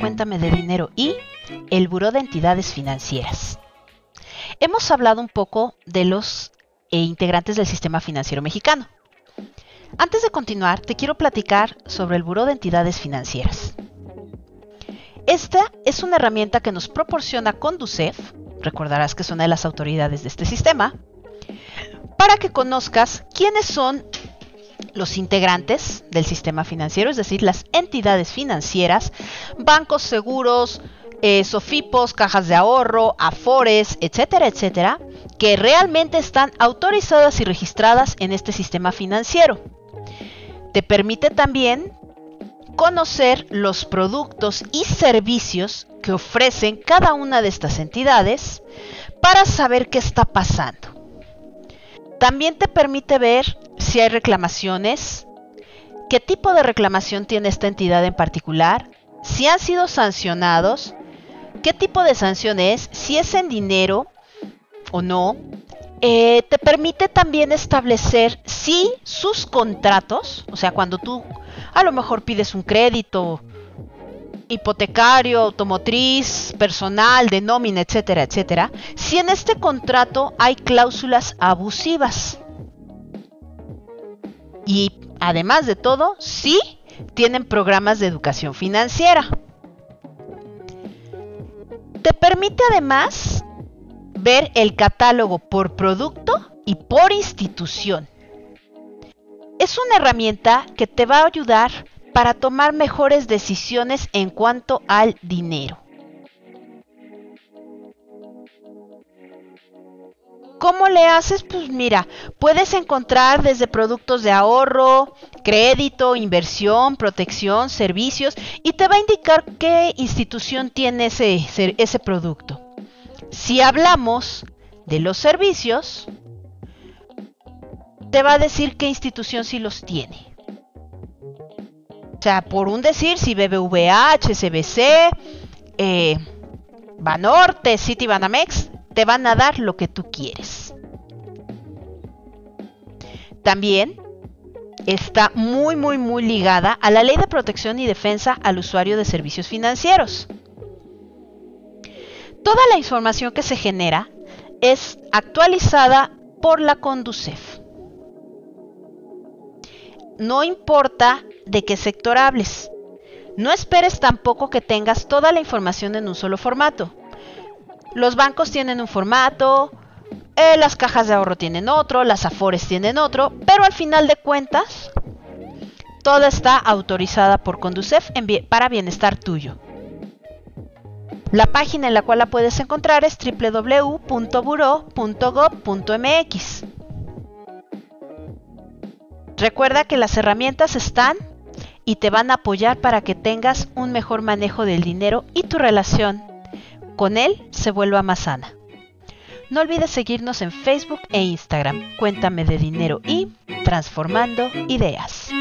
Cuéntame de Dinero y el Buró de Entidades Financieras. Hemos hablado un poco de los eh, integrantes del sistema financiero mexicano. Antes de continuar, te quiero platicar sobre el Buró de Entidades Financieras. Esta es una herramienta que nos proporciona Conducef, recordarás que es una de las autoridades de este sistema, para que conozcas quiénes son los integrantes del sistema financiero, es decir, las entidades financieras, bancos seguros, eh, sofipos, cajas de ahorro, afores, etcétera, etcétera, que realmente están autorizadas y registradas en este sistema financiero. Te permite también conocer los productos y servicios que ofrecen cada una de estas entidades para saber qué está pasando. También te permite ver si hay reclamaciones, qué tipo de reclamación tiene esta entidad en particular, si han sido sancionados, qué tipo de sanción es, si es en dinero o no. Eh, te permite también establecer si sus contratos, o sea, cuando tú a lo mejor pides un crédito hipotecario, automotriz, personal, de nómina, etcétera, etcétera, si en este contrato hay cláusulas abusivas. Y además de todo, sí tienen programas de educación financiera. Te permite además ver el catálogo por producto y por institución. Es una herramienta que te va a ayudar para tomar mejores decisiones en cuanto al dinero. ¿Cómo le haces? Pues mira, puedes encontrar desde productos de ahorro, crédito, inversión, protección, servicios y te va a indicar qué institución tiene ese, ese producto. Si hablamos de los servicios, te va a decir qué institución sí los tiene. O sea, por un decir, si BBVA, HSBC, eh, Banorte, City Banamex, te van a dar lo que tú quieres. También está muy, muy, muy ligada a la ley de protección y defensa al usuario de servicios financieros. Toda la información que se genera es actualizada por la Conducef. No importa de qué sector hables. No esperes tampoco que tengas toda la información en un solo formato. Los bancos tienen un formato, eh, las cajas de ahorro tienen otro, las afores tienen otro, pero al final de cuentas, toda está autorizada por Conducef para bienestar tuyo. La página en la cual la puedes encontrar es www.buro.gov.mx. Recuerda que las herramientas están y te van a apoyar para que tengas un mejor manejo del dinero y tu relación con él se vuelva más sana. No olvides seguirnos en Facebook e Instagram. Cuéntame de dinero y transformando ideas.